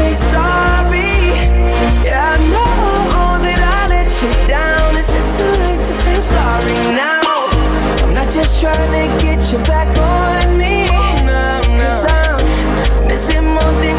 say sorry. Yeah, I know that I let you down. Is it too late to say I'm sorry now? I'm not just trying to get you back on me. Cause I'm missing more than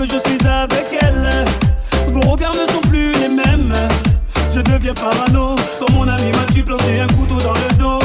que je suis avec elle. Vos regards ne sont plus les mêmes. Je deviens parano quand mon ami m'a tu planté un couteau dans le dos.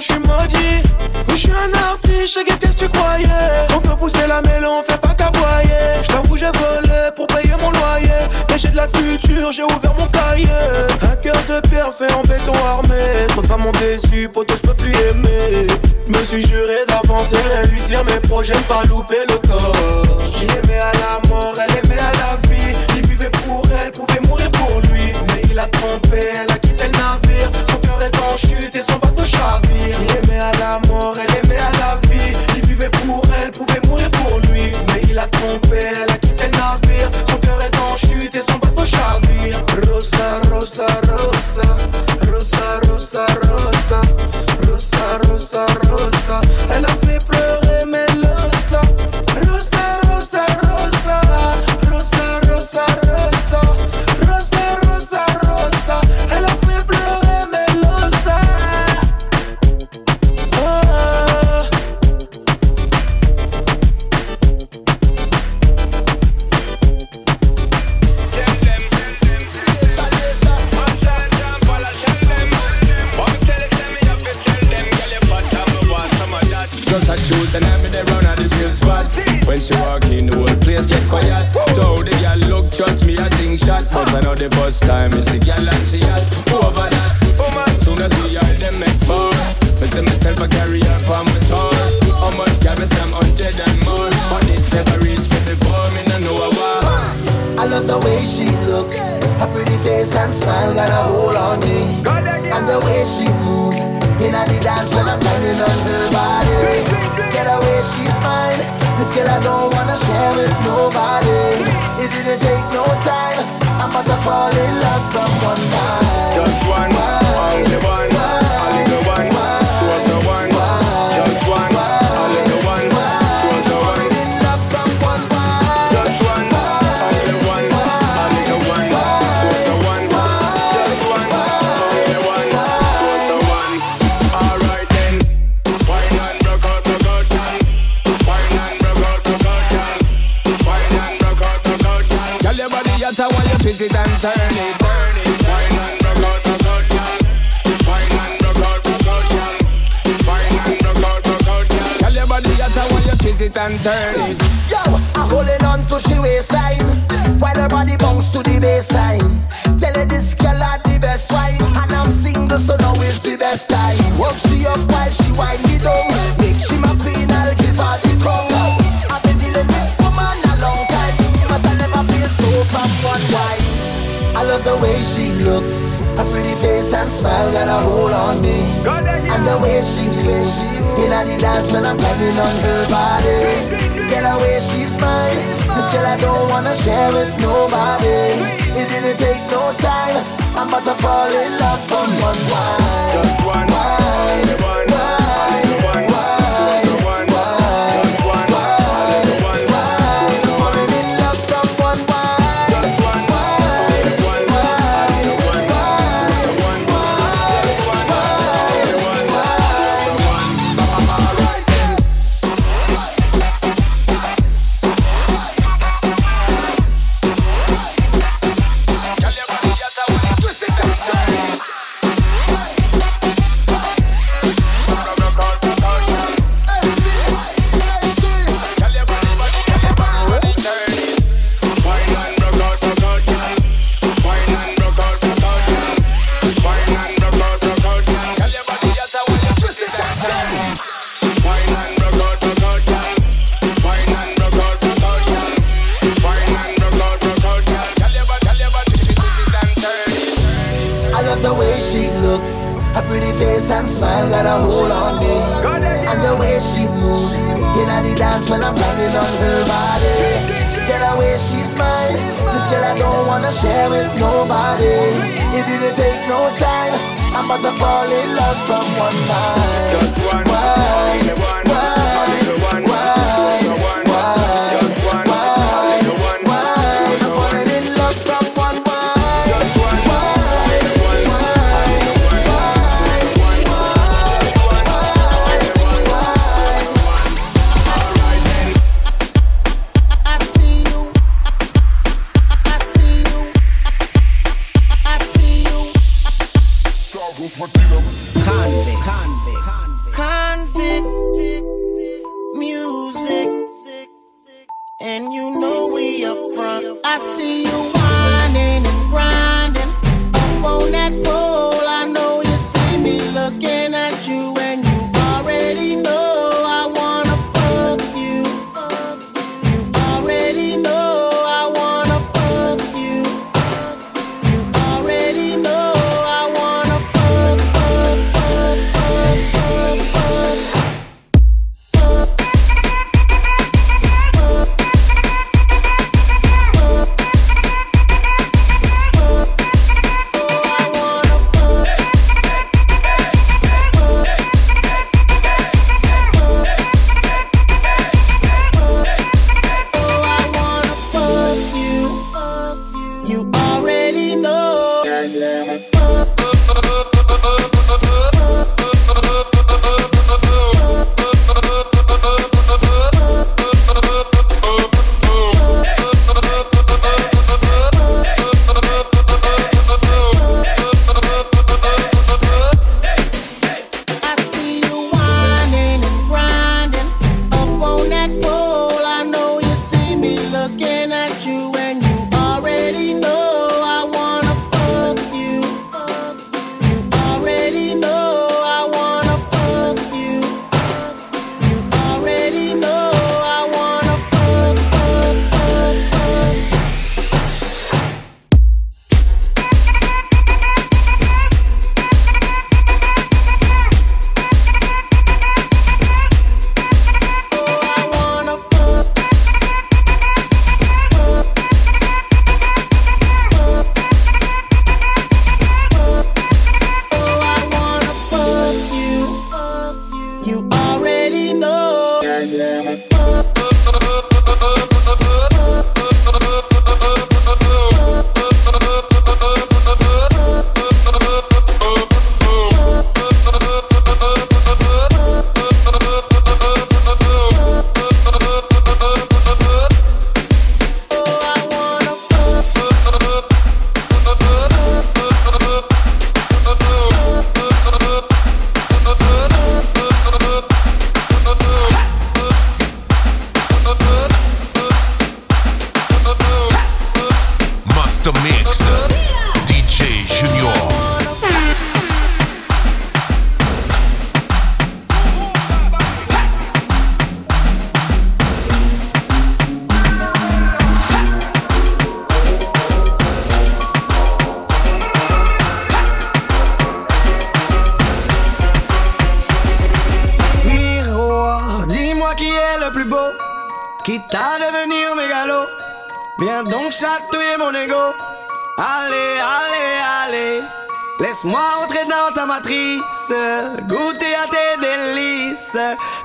je suis maudit. Oui, je suis un artiste, je qu'est-ce tu croyais. On peut pousser la mêlée, on fait pas caboyer. Je t'avoue, j'ai volé pour payer mon loyer. Mais j'ai de la culture, j'ai ouvert mon cahier. Un cœur de pierre fait en béton armé. Trop de femmes m'ont déçu, poteau, je peux plus aimer. Me suis juré d'avancer, réussir mes projets, pas louper le corps. Il aimait à la mort, elle aimait à la vie. Il vivait pour elle, pouvait mourir pour lui. Mais il a trompé, elle a quitté le navire. Son cœur est en chute et son il aimait à la mort, elle aimait à la vie. Il vivait pour elle, pouvait mourir pour lui. Mais il a trompé, elle first time you see. face and smile got a hold on me. And the way she plays, in the dance when I'm grabbing on her body. Get away, she's mine. This girl I don't wanna share with nobody. It didn't take no time. I'm about to fall in love from one wine. Just one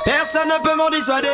Personne ne peut m'en dissuader.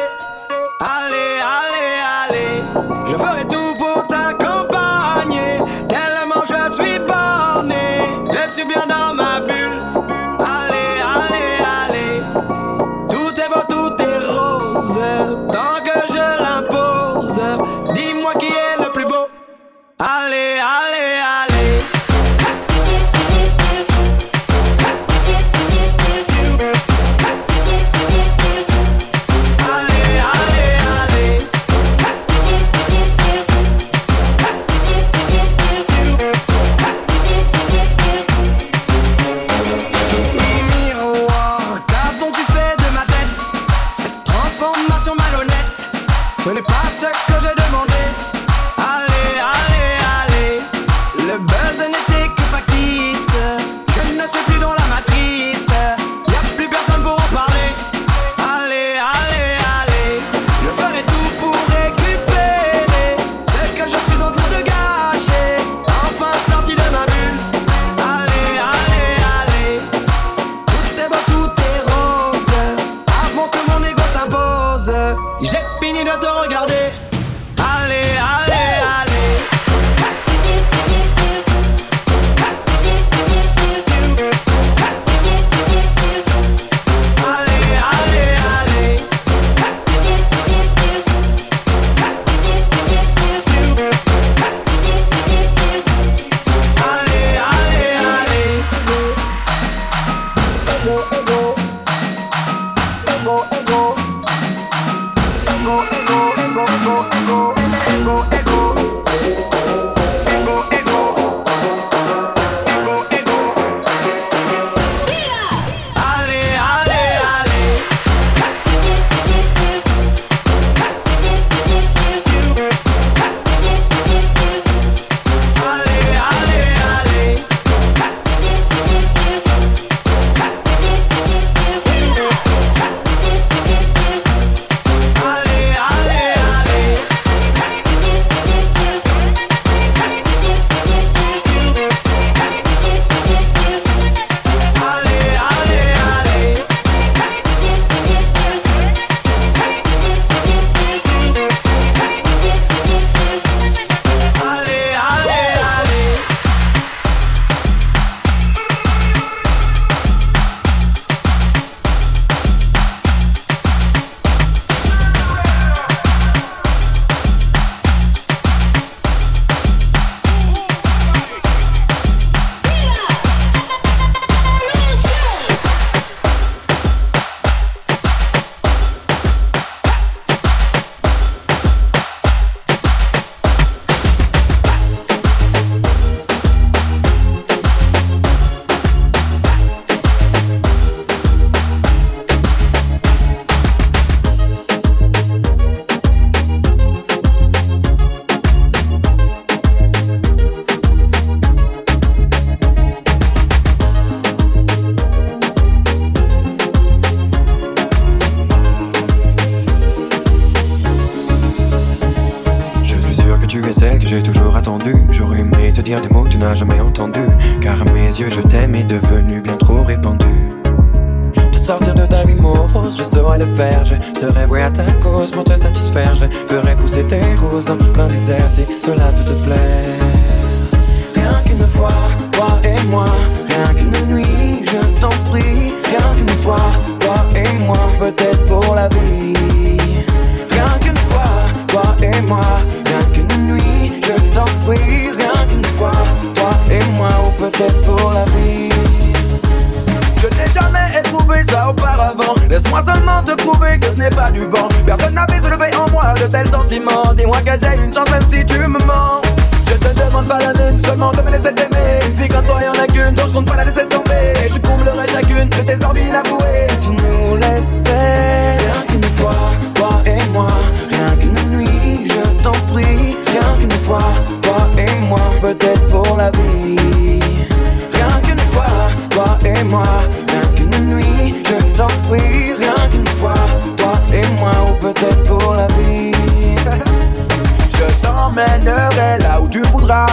Du vent. Personne n'avait soulevé en moi de tels sentiments. Dis-moi que j'ai une chance même si tu me mens. Je te demande pas la lune, seulement de me laisser t'aimer. Une fille comme toi, y'en a qu'une, donc je compte pas la laisser tomber. Je comblerai chacune de tes envies inavouées. Tu nous laissais rien qu'une fois, toi et moi. Rien qu'une nuit, je t'en prie. Rien qu'une fois, toi et moi, peut-être pour la vie.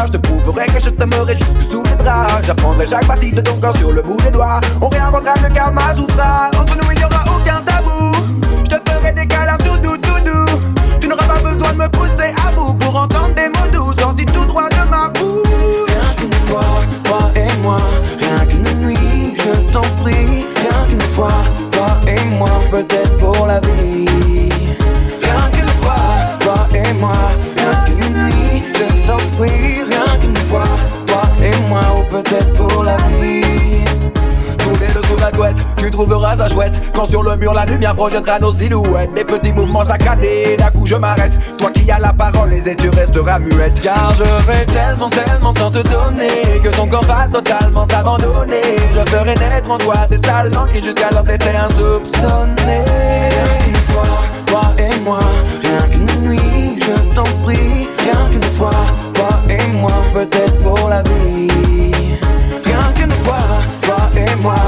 Je te prouverai que je t'aimerai jusque sous les draps. J'apprendrai chaque partie de ton corps sur le bout des doigts. On réinventera le Kama Sutra. Entre nous, il n'y aura aucun tabou. Je te ferai des câlins tout doux, tout doux. Tu n'auras pas besoin de me pousser à bout pour entendre des mots doux sortis tout droit de ma bouche. Rien qu'une fois, toi et moi, rien qu'une nuit, je t'en prie. Rien qu'une fois, toi et moi, peut-être pour la vie. Rien qu'une fois, toi et moi, peut-être pour la vie. Tous les deux sous la couette, tu trouveras ça chouette. Quand sur le mur la lumière projettera nos silhouettes. Des petits mouvements saccadés, d'un coup je m'arrête. Toi qui as la parole, les et tu resteras muette. Car je vais tellement, tellement tant te donner Que ton corps va totalement s'abandonner. Je ferai naître en toi des talents qui jusqu'alors t'étaient insoupçonnés. Qu'une fois, toi et moi Rien qu'une nuit, je t'en prie. Rien qu'une fois, toi et moi Peut-être pour la vie moi,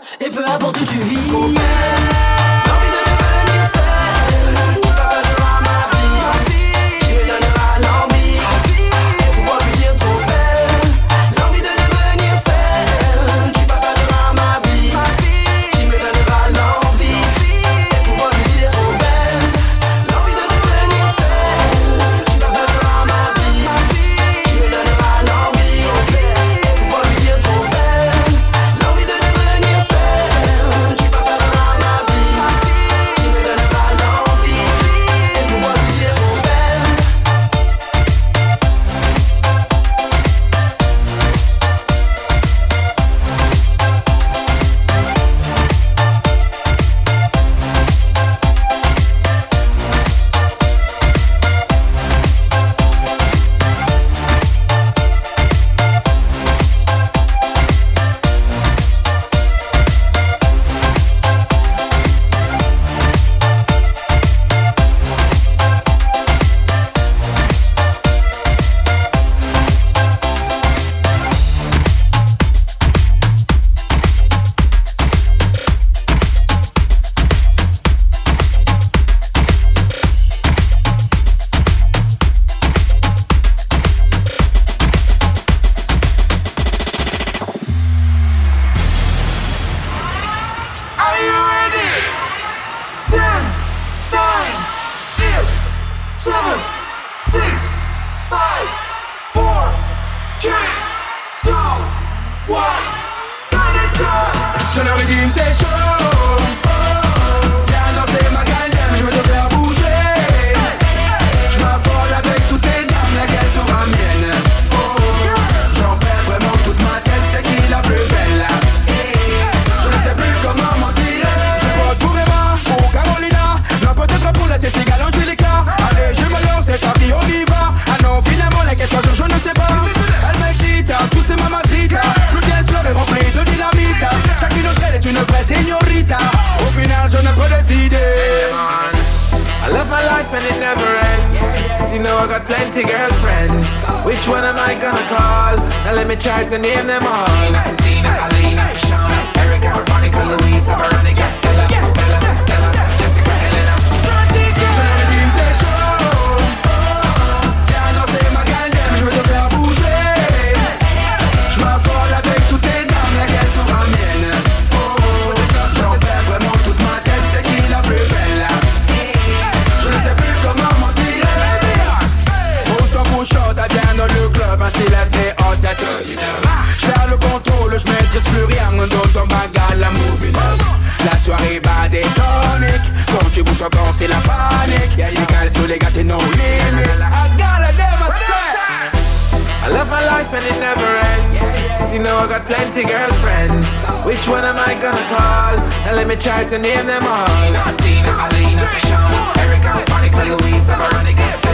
me try to name them all. I got plenty girlfriends. Which one am I gonna call? Now let me try to name them all. Tina, Alina, Sean, Erica, Monica, Louise, Veronica.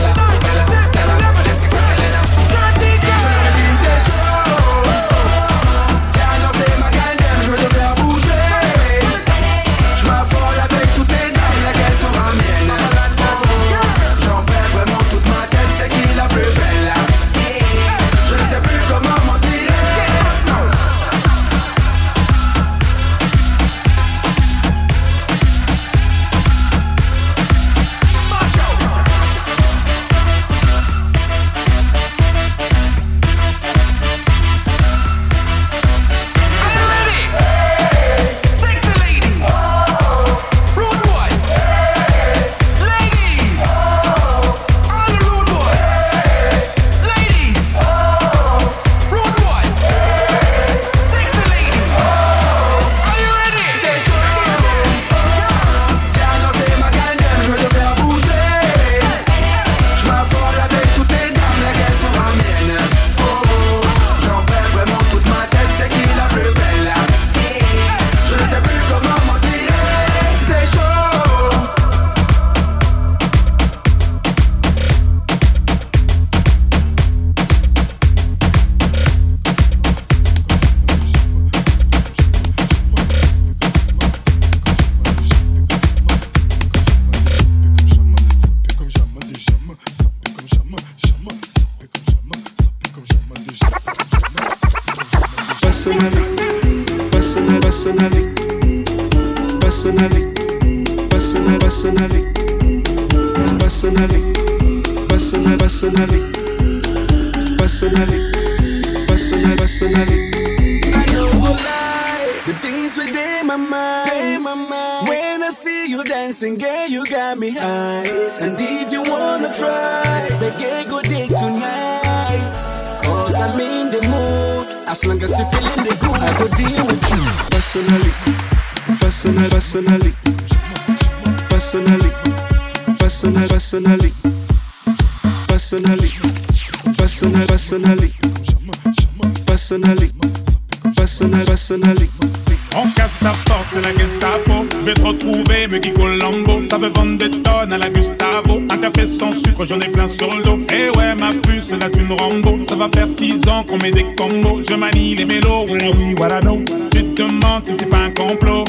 On casse ta porte, c'est la Gestapo. Je vais te retrouver, me Guigo Lambo. Ça veut vendre des tonnes à la Gustavo. Un café sans sucre, j'en ai plein sur le dos. Eh ouais, ma puce, là tu me Rambo. Ça va faire 6 ans qu'on met des combos. Je manie les mélos, voilà oui, voilà non. Tu te demandes si c'est pas un complot.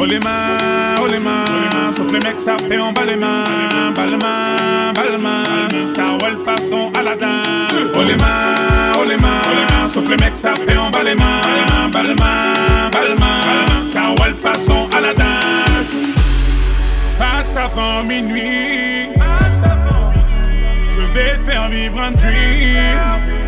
Oh les mains, les mains, sauf les mecs fait en bas les mains, bas les ça roule façon Aladdin. Oh les mains, oh les mains, sauf les mecs fait en bas les mains, bas les mains, bas les mains, ça roule façon Aladdin. Passe avant minuit, je vais te faire vivre un dream.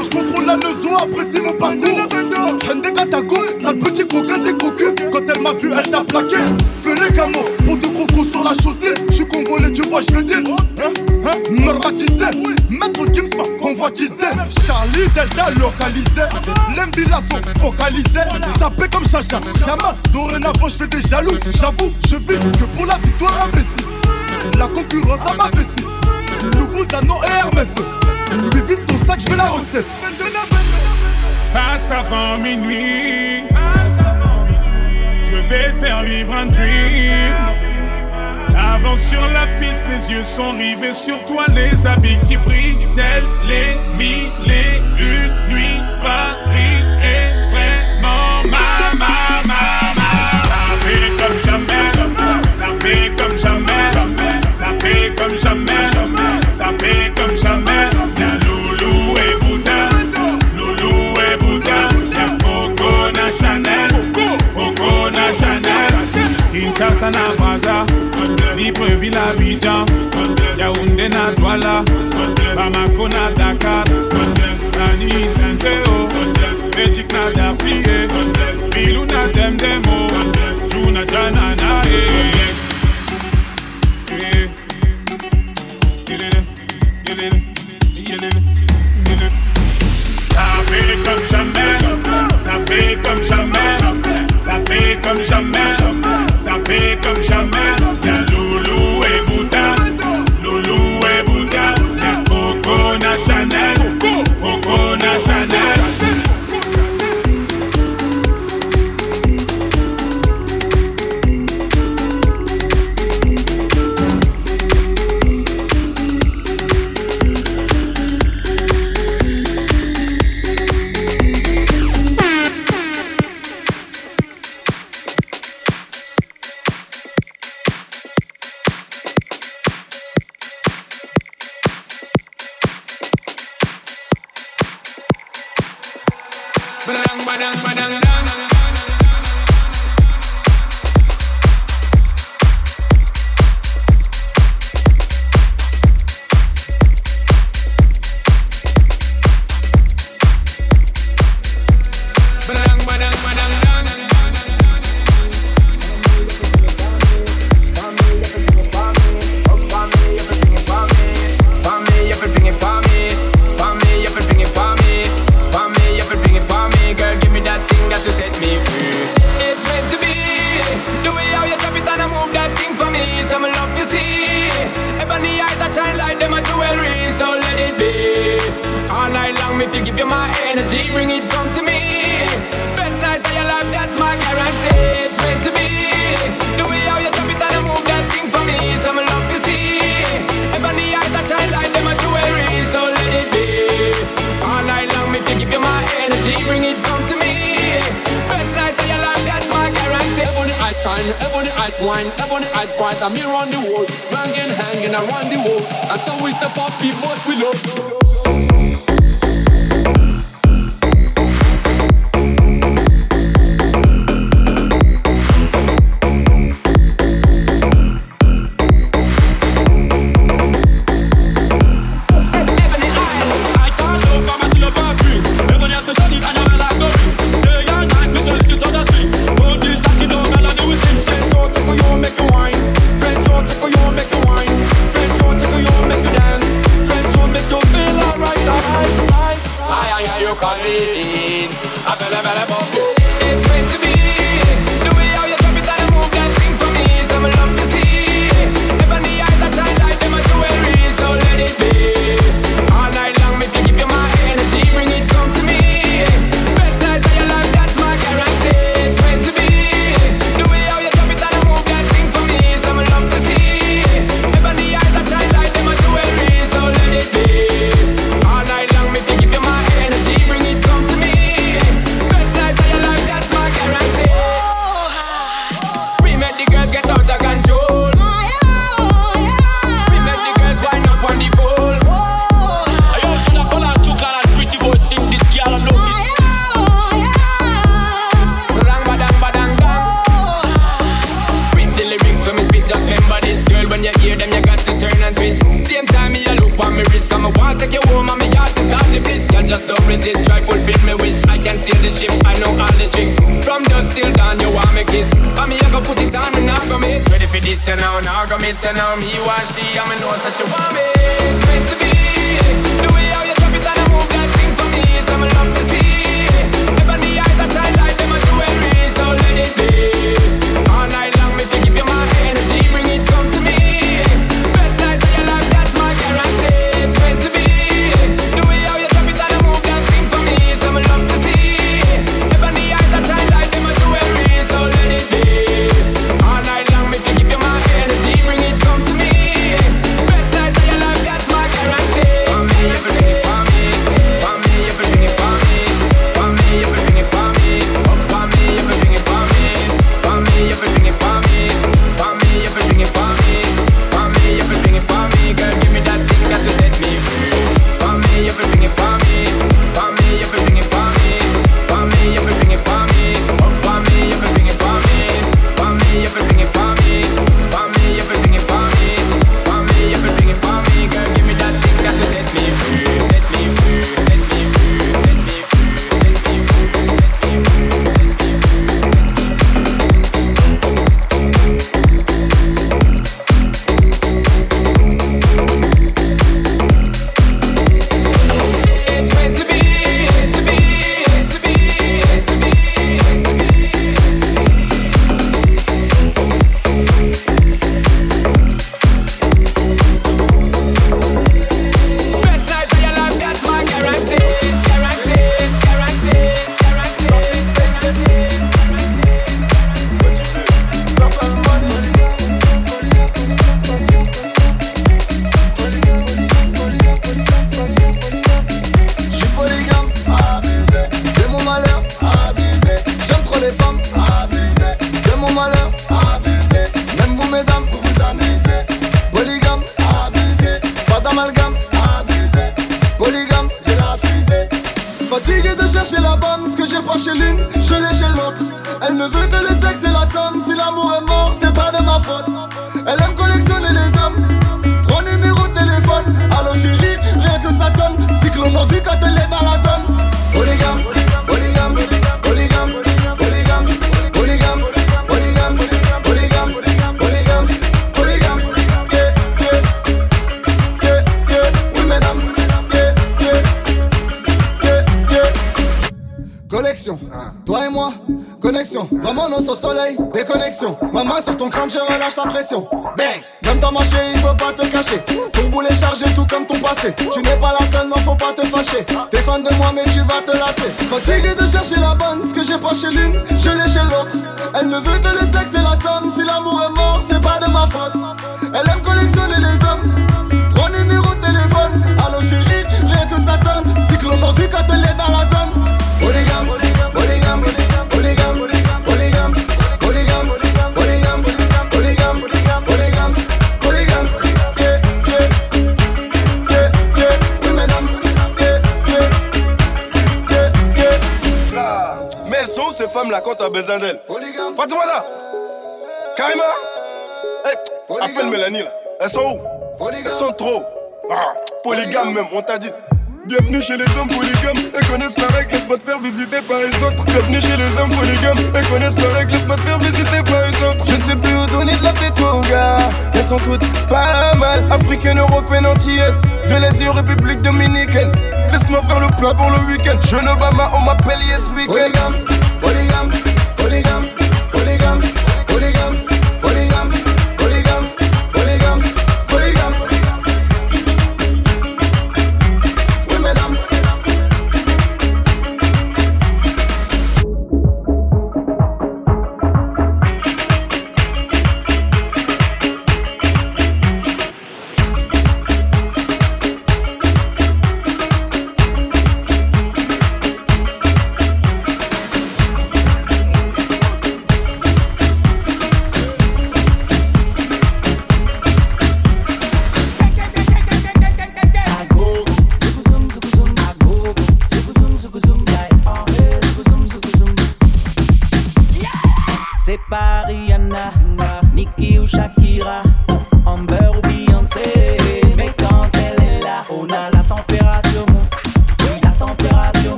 Je contrôle la nezo, apprécie mon parcours. Hende Katako, sale petit coquin des cocus. Quand elle m'a vu, elle t'a plaqué. Fais les camos, pour de crocos sur la chaussée. Je suis congolais, tu vois, je veux dire. Hein, hein, normatisé, maître Gims m'a convoitisé. Charlie Delta localisé. L'embila sont focalisés. Sapé comme Chacha, Chama. Dorénavant, je fais des jaloux. J'avoue, je vis que pour la victoire imbécile. La concurrence à ma vessie. Loubouza, non et Hermès. Lui vite ton sac, je veux la recette. Passe avant minuit. Je vais te faire vivre un dream. Avance sur la piste, les yeux sont rivés sur toi, les habits qui brillent, tels les mille et une nuits. Paris na Braza, Libreville Abidjan, Yaoundé Bamako Bilou Juna eh. Eh. Yelele. Ça fait comme jamais, ça fait comme jamais, ça fait comme jamais, fait comme jamais. le sexe et la somme. Si l'amour est mort, c'est pas de ma faute. Elle aime collectionner les hommes. Trois numéros de téléphone. Allô chérie, rien que ça sonne. Cyclone en quand elle est dans la zone. Polygame, polygame, polygame, polygame, polygame, polygame, polygame, polygame, polygame, yeah, yeah, yeah, yeah, oui mesdames, yeah, yeah, yeah, yeah, yeah. Mais elles sont ces femmes-là quand t'as besoin d'elles. Fatoumata Karima eh, hey, Appelle Mélanie là. Elles sont où? Elles sont trop. Ah, polygame même, on t'a dit. Bienvenue chez les hommes polygames, elles connaissent la règle, laisse pas te faire visiter par les autres. Bienvenue chez les hommes polygames, elles connaissent la règle, laisse pas te faire visiter par les autres. Je ne sais plus où donner de la tête, mon gars. Elles sont toutes pas mal, africaines, européennes, antillaises, de l'Asie, République dominicaine. Laisse-moi faire le plat pour le week-end. Je ne vais pas, on m'appelle Yes Weekend. Polygame, polygame. Hooligan, hooligan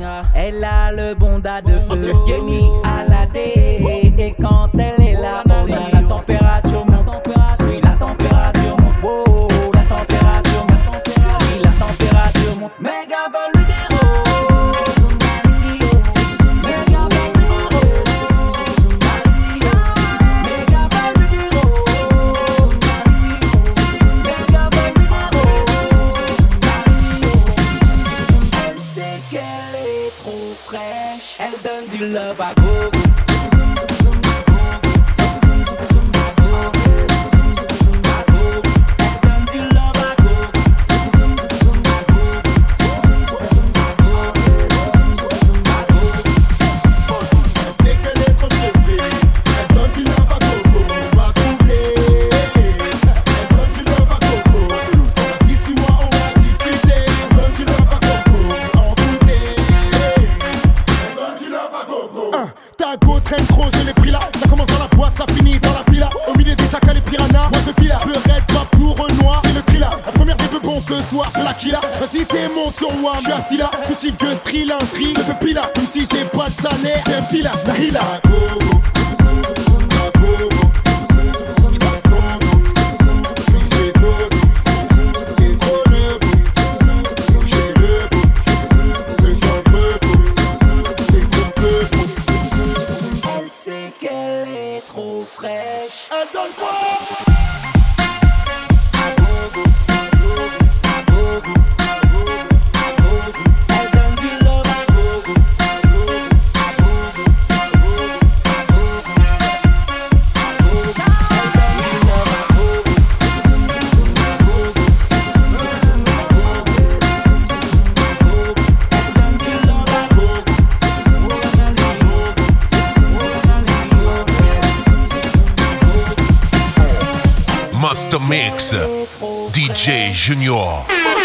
yeah. sur Wambia Silla Foutif que Strila, Sri, je fais pila Ici j'ai pas de salaire, j'aime fila, la hila. mix, DJ Junior.